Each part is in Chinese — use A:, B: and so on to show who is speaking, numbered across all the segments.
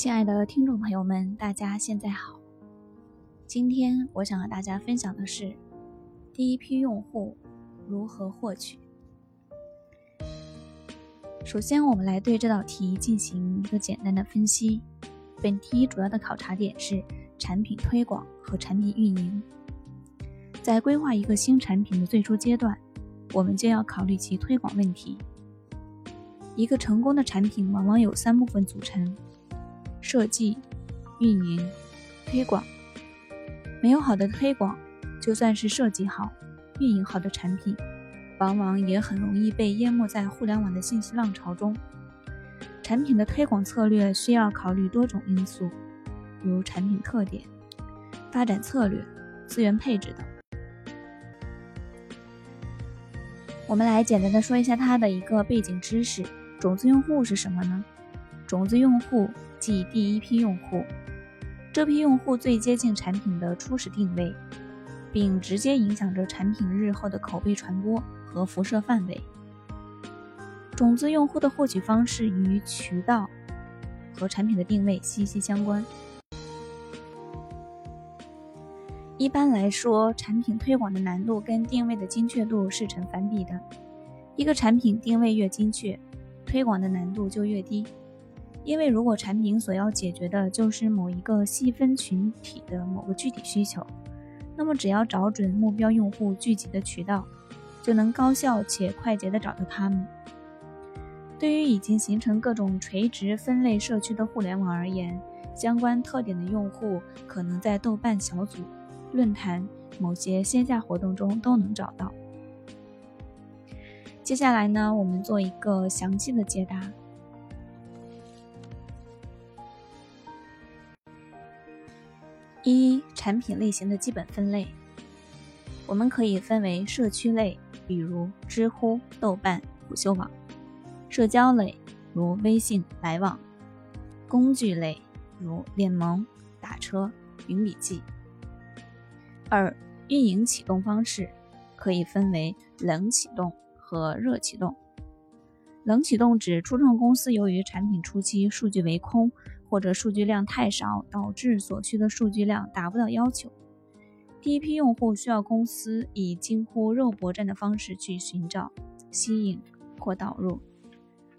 A: 亲爱的听众朋友们，大家现在好。今天我想和大家分享的是第一批用户如何获取。首先，我们来对这道题进行一个简单的分析。本题主要的考察点是产品推广和产品运营。在规划一个新产品的最初阶段，我们就要考虑其推广问题。一个成功的产品往往有三部分组成：设计、运营、推广。没有好的推广，就算是设计好、运营好的产品，往往也很容易被淹没在互联网的信息浪潮中。产品的推广策略需要考虑多种因素，如产品特点、发展策略、资源配置等。我们来简单的说一下它的一个背景知识。种子用户是什么呢？种子用户即第一批用户，这批用户最接近产品的初始定位，并直接影响着产品日后的口碑传播和辐射范围。种子用户的获取方式与渠道和产品的定位息息相关。一般来说，产品推广的难度跟定位的精确度是成反比的。一个产品定位越精确，推广的难度就越低，因为如果产品所要解决的就是某一个细分群体的某个具体需求，那么只要找准目标用户聚集的渠道，就能高效且快捷地找到他们。对于已经形成各种垂直分类社区的互联网而言，相关特点的用户可能在豆瓣小组、论坛、某些线下活动中都能找到。接下来呢，我们做一个详细的解答。一、产品类型的基本分类，我们可以分为社区类，比如知乎、豆瓣、虎嗅网；社交类，如微信、来往；工具类，如联盟、打车、云笔记。二、运营启动方式可以分为冷启动。和热启动，冷启动指初创公司由于产品初期数据为空或者数据量太少，导致所需的数据量达不到要求。第一批用户需要公司以近乎肉搏战的方式去寻找、吸引或导入。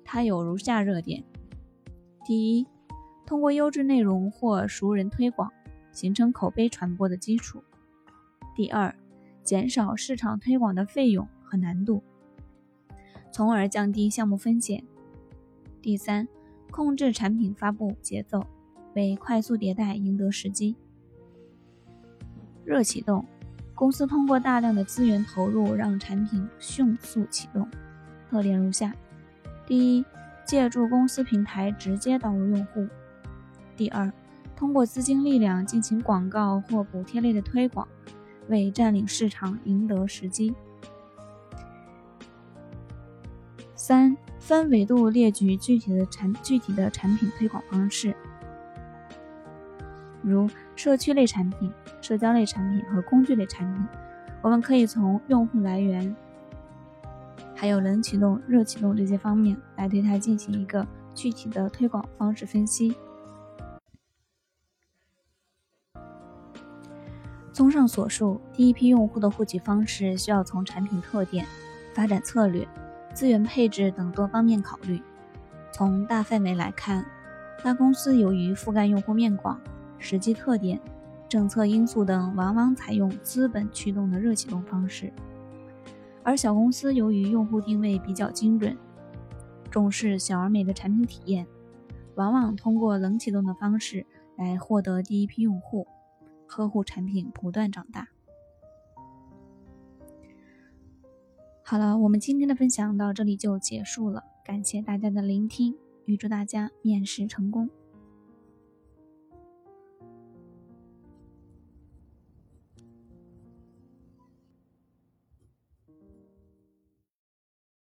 A: 它有如下热点：第一，通过优质内容或熟人推广，形成口碑传播的基础；第二，减少市场推广的费用和难度。从而降低项目风险。第三，控制产品发布节奏，为快速迭代赢得时机。热启动，公司通过大量的资源投入，让产品迅速启动。特点如下：第一，借助公司平台直接导入用户；第二，通过资金力量进行广告或补贴类的推广，为占领市场赢得时机。三分维度列举具体的产具体的产品推广方式，如社区类产品、社交类产品和工具类产品。我们可以从用户来源，还有冷启动、热启动这些方面来对它进行一个具体的推广方式分析。综上所述，第一批用户的获取方式需要从产品特点、发展策略。资源配置等多方面考虑。从大范围来看，大公司由于覆盖用户面广、实际特点、政策因素等，往往采用资本驱动的热启动方式；而小公司由于用户定位比较精准，重视小而美的产品体验，往往通过冷启动的方式来获得第一批用户，呵护产品不断长大。好了，我们今天的分享到这里就结束了，感谢大家的聆听，预祝大家面试成功。